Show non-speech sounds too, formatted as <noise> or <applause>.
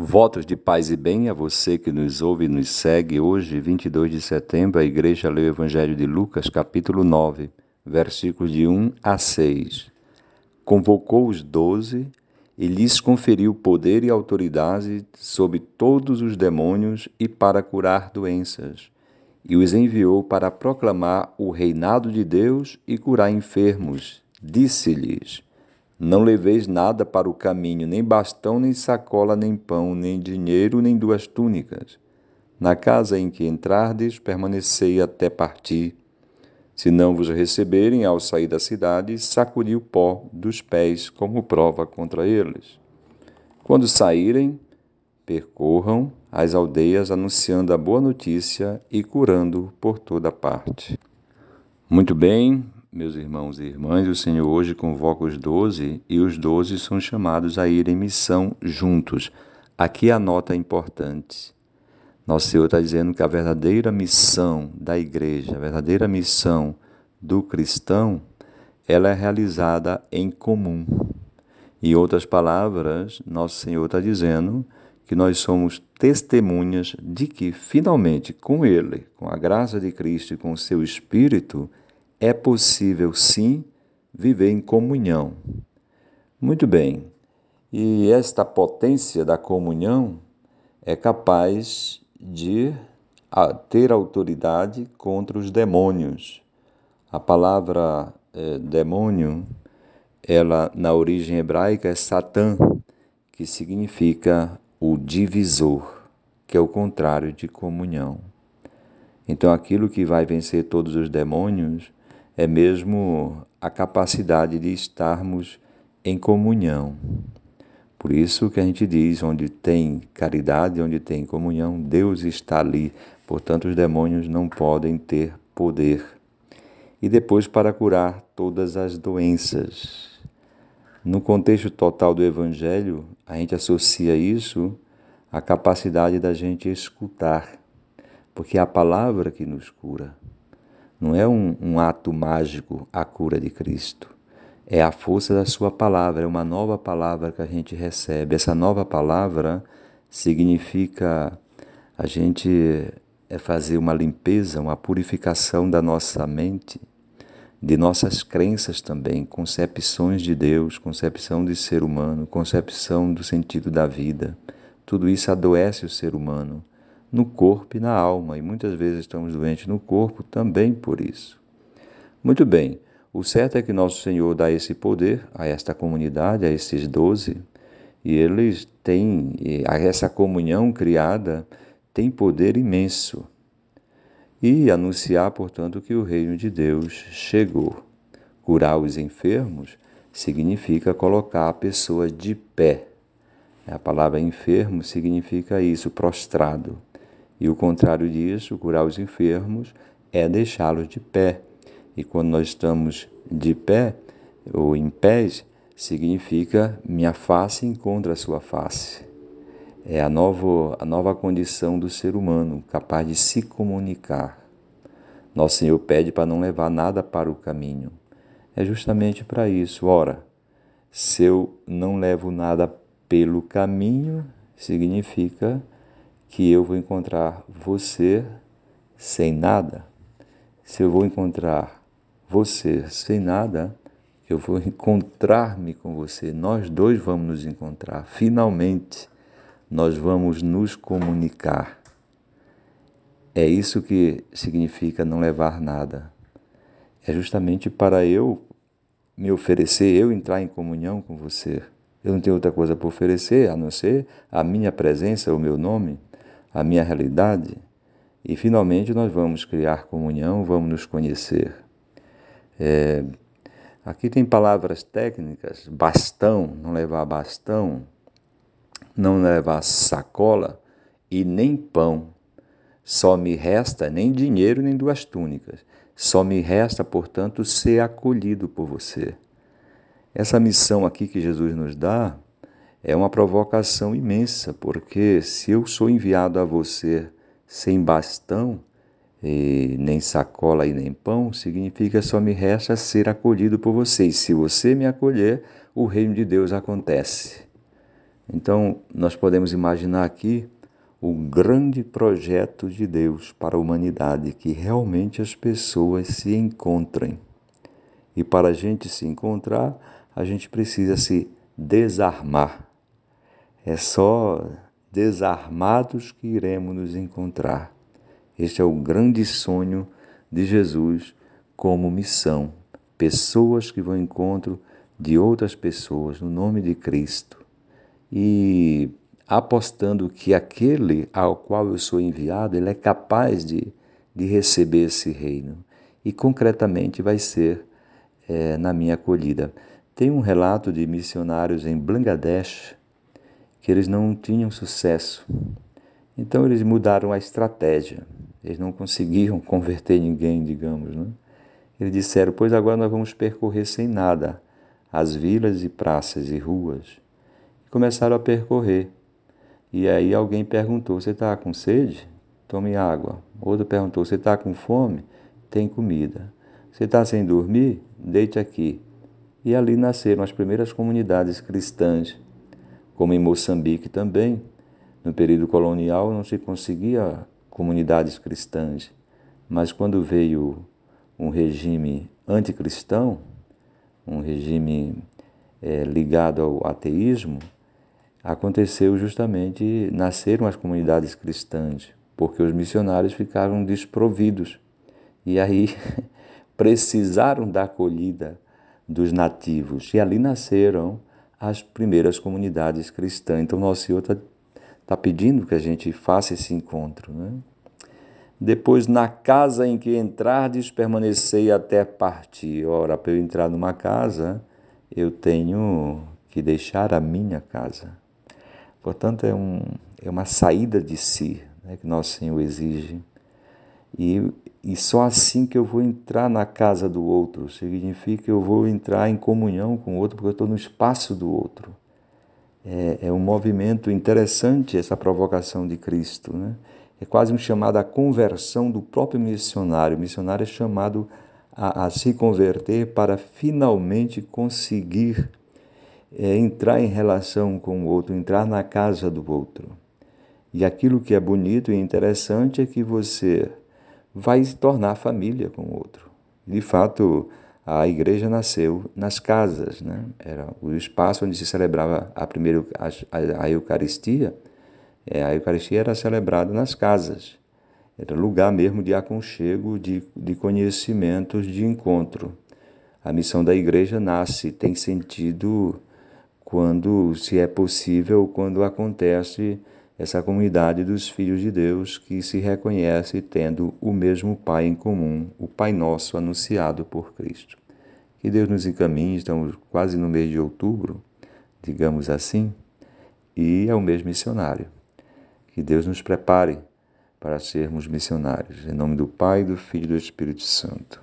Votos de paz e bem a você que nos ouve e nos segue. Hoje, 22 de setembro, a igreja lê o Evangelho de Lucas, capítulo 9, versículos de 1 a 6. Convocou os doze e lhes conferiu poder e autoridade sobre todos os demônios e para curar doenças. E os enviou para proclamar o reinado de Deus e curar enfermos. Disse-lhes: não leveis nada para o caminho, nem bastão, nem sacola, nem pão, nem dinheiro, nem duas túnicas. Na casa em que entrardes, permanecei até partir. Se não vos receberem ao sair da cidade, sacudi o pó dos pés como prova contra eles. Quando saírem, percorram as aldeias anunciando a boa notícia e curando por toda parte. Muito bem, meus irmãos e irmãs, o Senhor hoje convoca os doze e os doze são chamados a ir em missão juntos. Aqui a nota importante. Nosso Senhor está dizendo que a verdadeira missão da igreja, a verdadeira missão do cristão, ela é realizada em comum. Em outras palavras, nosso Senhor está dizendo que nós somos testemunhas de que, finalmente, com Ele, com a graça de Cristo e com o seu Espírito, é possível sim viver em comunhão. Muito bem, e esta potência da comunhão é capaz de ter autoridade contra os demônios. A palavra é, demônio, ela na origem hebraica é Satã, que significa o divisor, que é o contrário de comunhão. Então, aquilo que vai vencer todos os demônios é mesmo a capacidade de estarmos em comunhão. Por isso que a gente diz: onde tem caridade, onde tem comunhão, Deus está ali. Portanto, os demônios não podem ter poder. E depois, para curar todas as doenças. No contexto total do Evangelho, a gente associa isso à capacidade da gente escutar, porque é a palavra que nos cura. Não é um, um ato mágico a cura de Cristo. É a força da Sua palavra, é uma nova palavra que a gente recebe. Essa nova palavra significa a gente é fazer uma limpeza, uma purificação da nossa mente, de nossas crenças também, concepções de Deus, concepção de ser humano, concepção do sentido da vida. Tudo isso adoece o ser humano no corpo e na alma, e muitas vezes estamos doentes no corpo também por isso. Muito bem, o certo é que nosso Senhor dá esse poder a esta comunidade, a esses doze, e eles têm, essa comunhão criada tem poder imenso. E anunciar, portanto, que o reino de Deus chegou. Curar os enfermos significa colocar a pessoa de pé. A palavra enfermo significa isso, prostrado. E o contrário disso, curar os enfermos, é deixá-los de pé. E quando nós estamos de pé, ou em pés, significa minha face encontra a sua face. É a nova, a nova condição do ser humano, capaz de se comunicar. Nosso Senhor pede para não levar nada para o caminho. É justamente para isso. Ora, se eu não levo nada pelo caminho, significa que eu vou encontrar você sem nada. Se eu vou encontrar você sem nada, eu vou encontrar-me com você. Nós dois vamos nos encontrar. Finalmente, nós vamos nos comunicar. É isso que significa não levar nada. É justamente para eu me oferecer, eu entrar em comunhão com você. Eu não tenho outra coisa para oferecer a não ser a minha presença, o meu nome a minha realidade e finalmente nós vamos criar comunhão, vamos nos conhecer. É, aqui tem palavras técnicas: bastão, não levar bastão, não levar sacola e nem pão. Só me resta nem dinheiro nem duas túnicas. Só me resta, portanto, ser acolhido por você. Essa missão aqui que Jesus nos dá é uma provocação imensa, porque se eu sou enviado a você sem bastão, e nem sacola e nem pão, significa só me resta ser acolhido por você. E se você me acolher, o reino de Deus acontece. Então, nós podemos imaginar aqui o grande projeto de Deus para a humanidade, que realmente as pessoas se encontrem. E para a gente se encontrar, a gente precisa se desarmar. É só desarmados que iremos nos encontrar. Este é o grande sonho de Jesus como missão. Pessoas que vão ao encontro de outras pessoas no nome de Cristo. E apostando que aquele ao qual eu sou enviado, ele é capaz de, de receber esse reino. E concretamente vai ser é, na minha acolhida. Tem um relato de missionários em Bangladesh que eles não tinham sucesso. Então eles mudaram a estratégia. Eles não conseguiam <laughs> converter ninguém, digamos. Né? Eles disseram: Pois agora nós vamos percorrer sem nada as vilas e praças e ruas. E começaram a percorrer. E aí alguém perguntou: Você está com sede? Tome água. Outro perguntou: Você está com fome? Tem comida. Você está sem dormir? Deite aqui. E ali nasceram as primeiras comunidades cristãs, como em Moçambique também. No período colonial não se conseguia comunidades cristãs, mas quando veio um regime anticristão, um regime é, ligado ao ateísmo, aconteceu justamente, nasceram as comunidades cristãs, porque os missionários ficaram desprovidos. E aí <laughs> precisaram da acolhida dos nativos. E ali nasceram as primeiras comunidades cristãs. Então, Nosso Senhor está tá pedindo que a gente faça esse encontro. Né? Depois, na casa em que entrardes, permanecei até partir. Ora, para eu entrar numa casa, eu tenho que deixar a minha casa. Portanto, é, um, é uma saída de si né, que Nosso Senhor exige. E, e só assim que eu vou entrar na casa do outro, significa que eu vou entrar em comunhão com o outro, porque eu estou no espaço do outro. É, é um movimento interessante essa provocação de Cristo. Né? É quase um chamado à conversão do próprio missionário. O missionário é chamado a, a se converter para finalmente conseguir é entrar em relação com o outro, entrar na casa do outro. E aquilo que é bonito e interessante é que você vai se tornar família com o outro. De fato, a igreja nasceu nas casas, né? Era o espaço onde se celebrava a primeira a, a Eucaristia. É, a Eucaristia era celebrada nas casas. Era lugar mesmo de aconchego, de, de conhecimentos, de encontro. A missão da igreja nasce, tem sentido quando, se é possível, quando acontece essa comunidade dos filhos de Deus que se reconhece tendo o mesmo Pai em comum, o Pai Nosso anunciado por Cristo. Que Deus nos encaminhe, estamos quase no mês de outubro, digamos assim, e é o mês missionário. Que Deus nos prepare para sermos missionários. Em nome do Pai, do Filho e do Espírito Santo.